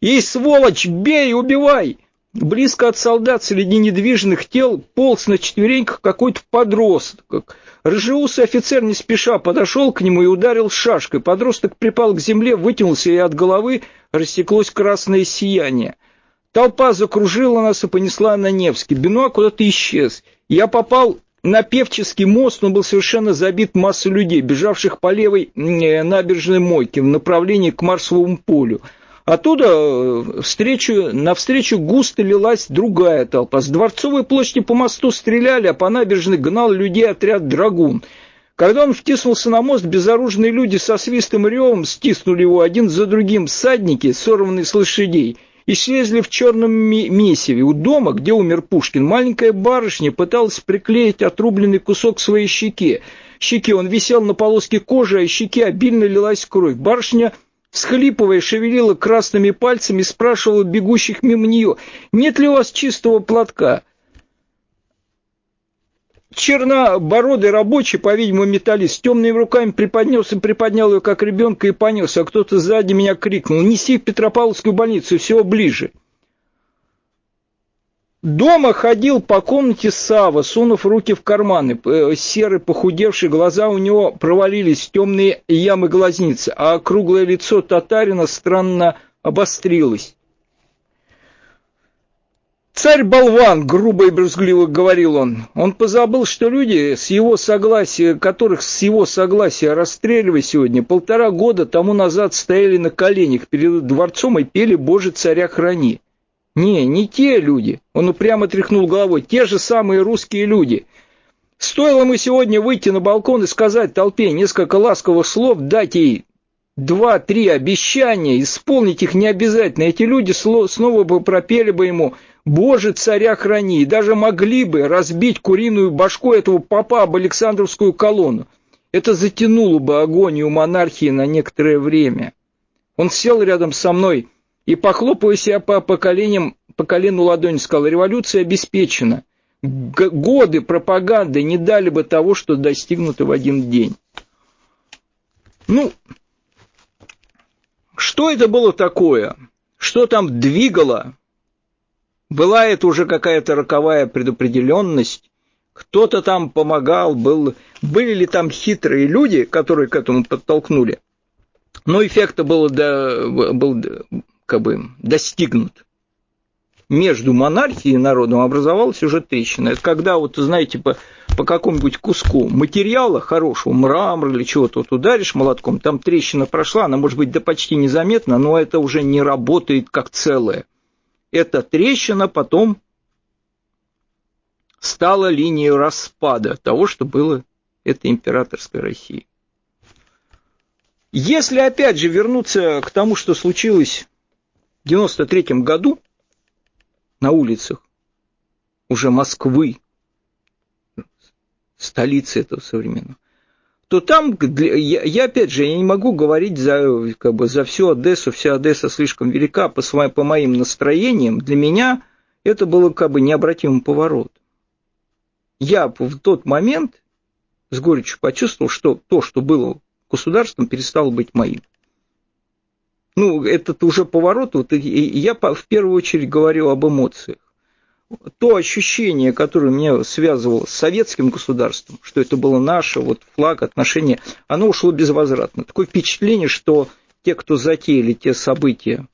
Speaker 1: «Ей, сволочь, бей, убивай!» Близко от солдат среди недвижных тел полз на четвереньках какой-то подросток. Рыжеусый офицер не спеша подошел к нему и ударил шашкой. Подросток припал к земле, вытянулся, и от головы растеклось красное сияние. Толпа закружила нас и понесла на Невский. Бенуа куда-то исчез. Я попал на Певческий мост, он был совершенно забит массой людей, бежавших по левой э, набережной мойке в направлении к Марсовому полю. Оттуда э, встречу, навстречу густо лилась другая толпа. С Дворцовой площади по мосту стреляли, а по набережной гнал людей отряд «Драгун». Когда он втиснулся на мост, безоружные люди со свистом и ревом стиснули его один за другим всадники, сорванные с лошадей, и слезли в черном месиве. У дома, где умер Пушкин, маленькая барышня пыталась приклеить отрубленный кусок к своей щеке. Щеке он висел на полоске кожи, а щеке обильно лилась кровь. Барышня всхлипывая, шевелила красными пальцами, спрашивала бегущих мимо нее, нет ли у вас чистого платка. Чернобородый рабочий, по-видимому, металлист, с темными руками приподнес и приподнял ее, как ребенка, и понес, а кто-то сзади меня крикнул, неси в Петропавловскую больницу, всего ближе. Дома ходил по комнате Сава, сунув руки в карманы. Э, серые похудевшие глаза у него провалились темные ямы глазницы, а круглое лицо татарина странно обострилось. «Царь-болван!» — грубо и брезгливо говорил он. Он позабыл, что люди, с его согласия, которых с его согласия расстреливали сегодня, полтора года тому назад стояли на коленях перед дворцом и пели «Боже, царя храни». Не, не те люди. Он упрямо тряхнул головой. Те же самые русские люди. Стоило ему сегодня выйти на балкон и сказать толпе несколько ласковых слов, дать ей два-три обещания, исполнить их не обязательно. Эти люди снова бы пропели бы ему «Боже, царя храни!» и даже могли бы разбить куриную башку этого папа об Александровскую колонну. Это затянуло бы агонию монархии на некоторое время. Он сел рядом со мной и, похлопывая себя по поколениям, по колену ладони, сказал, революция обеспечена. Годы пропаганды не дали бы того, что достигнуто в один день. Ну, что это было такое? Что там двигало? Была это уже какая-то роковая предопределенность? Кто-то там помогал? Был, были ли там хитрые люди, которые к этому подтолкнули? Но эффекта было, до, был как бы достигнут между монархией и народом образовалась уже трещина. Это когда, вот, знаете, по, по какому-нибудь куску материала хорошего, мрамора или чего-то, вот ударишь молотком, там трещина прошла, она может быть да почти незаметна, но это уже не работает как целое. Эта трещина потом стала линией распада того, что было этой императорской России. Если опять же вернуться к тому, что случилось в 93 году, на улицах уже Москвы, столицы этого современного, то там, я, я опять же, я не могу говорить за, как бы, за всю Одессу, вся Одесса слишком велика по, своим, по моим настроениям. Для меня это было как бы необратимый поворот. Я в тот момент с горечью почувствовал, что то, что было государством, перестало быть моим ну, этот уже поворот, вот, и я в первую очередь говорю об эмоциях. То ощущение, которое меня связывало с советским государством, что это было наше, вот флаг, отношения, оно ушло безвозвратно. Такое впечатление, что те, кто затеяли те события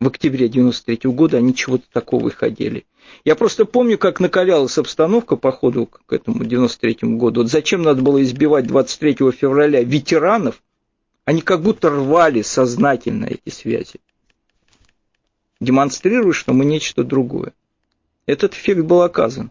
Speaker 1: в октябре 93 года, они чего-то такого и хотели. Я просто помню, как накалялась обстановка по ходу к этому 93 году. Вот зачем надо было избивать 23 февраля ветеранов, они как будто рвали сознательно эти связи, демонстрируя, что мы нечто другое. Этот эффект был оказан.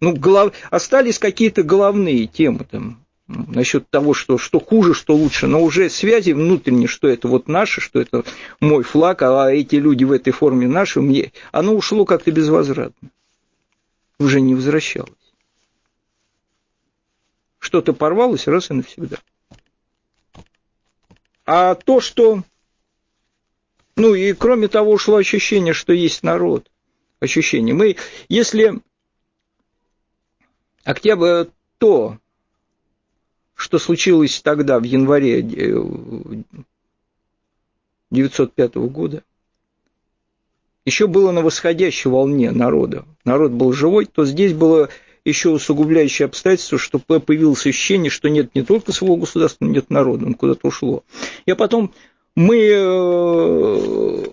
Speaker 1: Ну, голов... остались какие-то головные темы там, насчет того, что, что хуже, что лучше, но уже связи внутренние, что это вот наше, что это мой флаг, а эти люди в этой форме наши, мне... оно ушло как-то безвозвратно. Уже не возвращалось. Что-то порвалось раз и навсегда. А то, что... Ну и кроме того, ушло ощущение, что есть народ. Ощущение. Мы, если октябрь то, что случилось тогда, в январе 1905 года, еще было на восходящей волне народа. Народ был живой, то здесь было еще усугубляющее обстоятельство, что появилось ощущение, что нет не только своего государства, но нет народа, он куда-то ушло. Я потом, мы, э,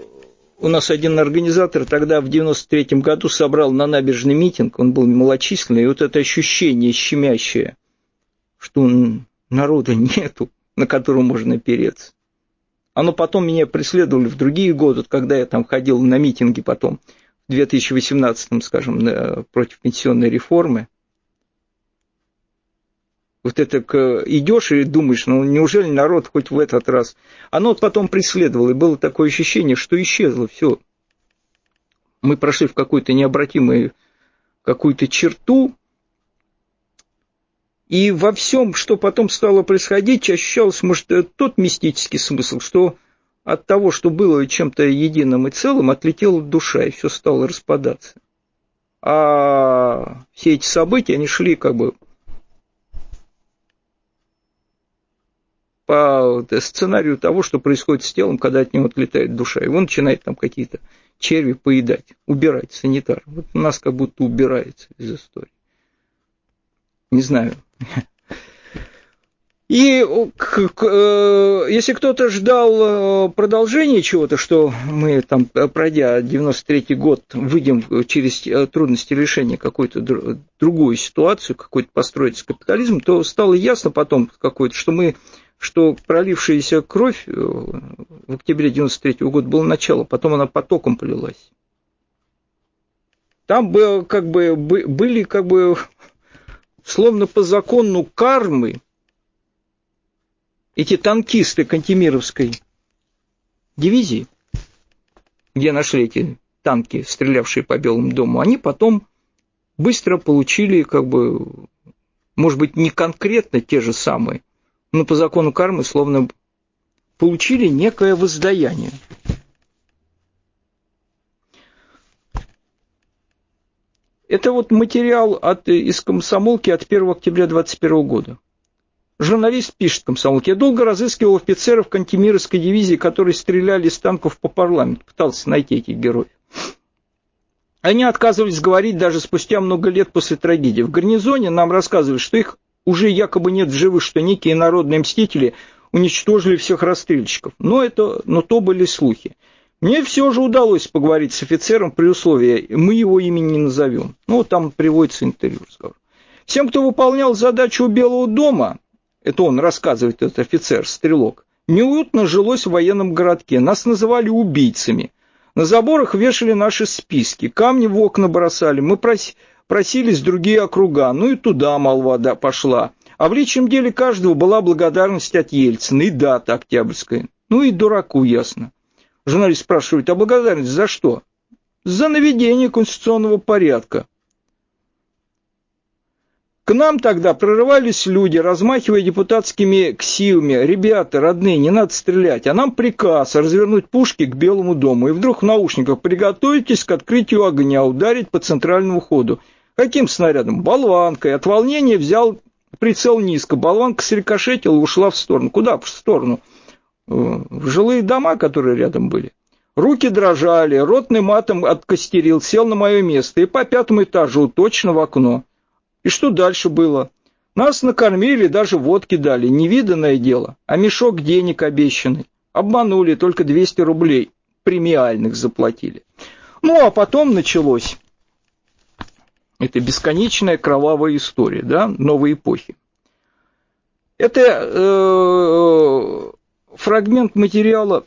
Speaker 1: у нас один организатор тогда в 93 году собрал на набережный митинг, он был малочисленный, и вот это ощущение щемящее, что народа нету, на которого можно опереться. Оно потом меня преследовало в другие годы, когда я там ходил на митинги потом – 2018, скажем, против пенсионной реформы, вот это идешь и думаешь, ну неужели народ хоть в этот раз... Оно потом преследовало, и было такое ощущение, что исчезло все. Мы прошли в какую-то необратимую какую-то черту, и во всем, что потом стало происходить, ощущалось, может, тот мистический смысл, что от того, что было чем-то единым и целым, отлетела душа, и все стало распадаться. А все эти события, они шли как бы по сценарию того, что происходит с телом, когда от него отлетает душа. Он начинает там какие-то черви поедать, убирать санитар. Вот нас как будто убирается из истории. Не знаю. И э, если кто-то ждал э, продолжения чего-то, что мы там, э, пройдя 93-й год, выйдем через трудности решения какой-то другую ситуацию, какой-то построить капитализм, то стало ясно потом какой-то, что мы что пролившаяся кровь в октябре 93 года было начало, потом она потоком полилась. Там было, как бы, были как бы словно по закону кармы эти танкисты Кантемировской дивизии, где нашли эти танки, стрелявшие по Белому дому, они потом быстро получили, как бы, может быть, не конкретно те же самые, но по закону кармы словно получили некое воздаяние. Это вот материал от, из комсомолки от 1 октября 2021 года. Журналист пишет комсомолке. Я долго разыскивал офицеров Кантемировской дивизии, которые стреляли из танков по парламенту. Пытался найти этих героев. Они отказывались говорить даже спустя много лет после трагедии. В гарнизоне нам рассказывали, что их уже якобы нет в живых, что некие народные мстители уничтожили всех расстрельщиков. Но, это, но то были слухи. Мне все же удалось поговорить с офицером при условии, мы его имени не назовем. Ну, там приводится интервью разговор. Всем, кто выполнял задачу у Белого дома, это он рассказывает, этот офицер, стрелок, неуютно жилось в военном городке. Нас называли убийцами. На заборах вешали наши списки, камни в окна бросали. Мы прос... просились другие округа, ну и туда молва пошла. А в личном деле каждого была благодарность от Ельцина и дата октябрьская. Ну и дураку ясно. Журналист спрашивает, а благодарность за что? За наведение конституционного порядка. К нам тогда прорывались люди, размахивая депутатскими ксивами. Ребята, родные, не надо стрелять. А нам приказ развернуть пушки к Белому дому. И вдруг в наушниках приготовитесь к открытию огня, ударить по центральному ходу. Каким снарядом? Болванкой. От волнения взял прицел низко. Болванка срикошетила ушла в сторону. Куда в сторону? в жилые дома, которые рядом были. Руки дрожали, ротный матом откостерил, сел на мое место и по пятому этажу точно в окно. И что дальше было? Нас накормили, даже водки дали, невиданное дело, а мешок денег обещанный. Обманули, только 200 рублей премиальных заплатили. Ну, а потом началось. Это бесконечная кровавая история, да, новой эпохи. Это э, фрагмент материала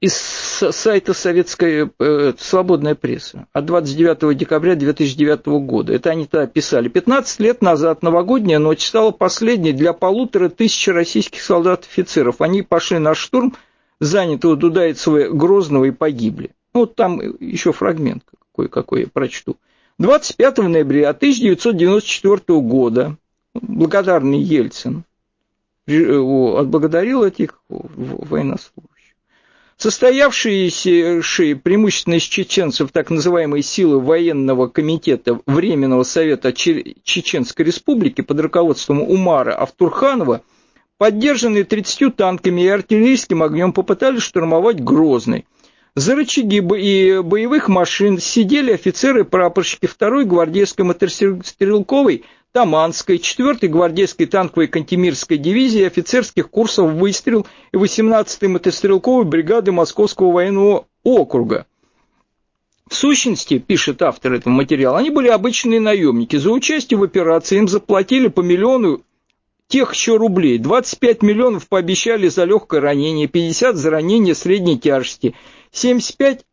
Speaker 1: из сайта советской э, «Свободная пресса» от 29 декабря 2009 года. Это они тогда писали. 15 лет назад новогодняя ночь стала последней для полутора тысяч российских солдат-офицеров. Они пошли на штурм занятого Дудаевцева Грозного и погибли. Ну, вот там еще фрагмент какой-какой я прочту. 25 ноября 1994 года благодарный Ельцин отблагодарил этих военнослужащих. Состоявшиеся преимущественно из чеченцев так называемые силы военного комитета Временного совета Чеченской республики под руководством Умара Автурханова, поддержанные 30 танками и артиллерийским огнем, попытались штурмовать Грозный. За рычаги и боевых машин сидели офицеры прапорщики 2-й гвардейской мотострелковой Таманской, 4-й гвардейской танковой Кантемирской дивизии офицерских курсов «Выстрел» и 18-й мотострелковой бригады Московского военного округа. В сущности, пишет автор этого материала, они были обычные наемники. За участие в операции им заплатили по миллиону тех еще рублей. 25 миллионов пообещали за легкое ранение, 50 за ранение средней тяжести, 75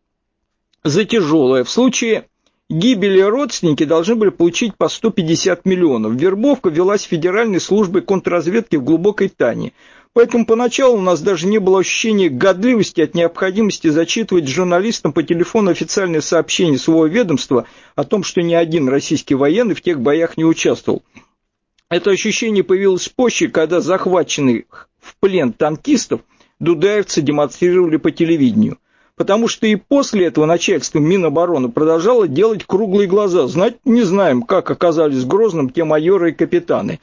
Speaker 1: за тяжелое. В случае гибели родственники должны были получить по 150 миллионов. Вербовка велась Федеральной службой контрразведки в глубокой тайне. Поэтому поначалу у нас даже не было ощущения годливости от необходимости зачитывать журналистам по телефону официальное сообщение своего ведомства о том, что ни один российский военный в тех боях не участвовал. Это ощущение появилось позже, когда захваченных в плен танкистов дудаевцы демонстрировали по телевидению – потому что и после этого начальство Минобороны продолжало делать круглые глаза. Знать не знаем, как оказались Грозным те майоры и капитаны.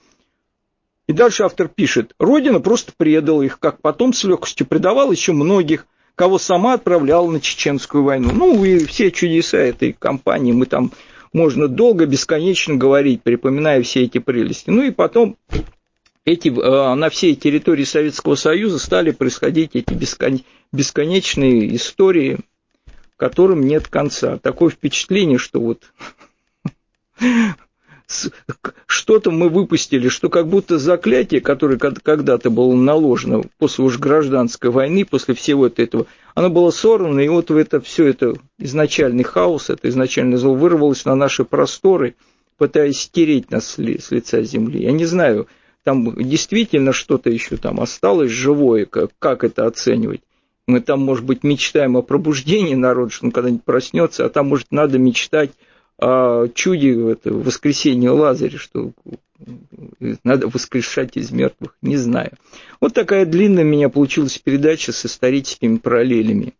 Speaker 1: И дальше автор пишет, Родина просто предала их, как потом с легкостью предавала еще многих, кого сама отправляла на чеченскую войну. Ну и все чудеса этой кампании, мы там можно долго, бесконечно говорить, припоминая все эти прелести. Ну и потом эти, э, на всей территории Советского Союза стали происходить эти бесконечные истории, которым нет конца. Такое впечатление, что вот что-то мы выпустили, что как будто заклятие, которое когда-то было наложено после уж гражданской войны, после всего этого, оно было сорвано, и вот в это все это изначальный хаос, это изначальное зло вырвалось на наши просторы, пытаясь стереть нас с лица земли. Я не знаю, там действительно что-то еще там осталось живое, как, как это оценивать. Мы там, может быть, мечтаем о пробуждении народа, что он когда-нибудь проснется, а там, может, надо мечтать о чуде это, воскресения Лазаря, что надо воскрешать из мертвых, не знаю. Вот такая длинная у меня получилась передача с историческими параллелями.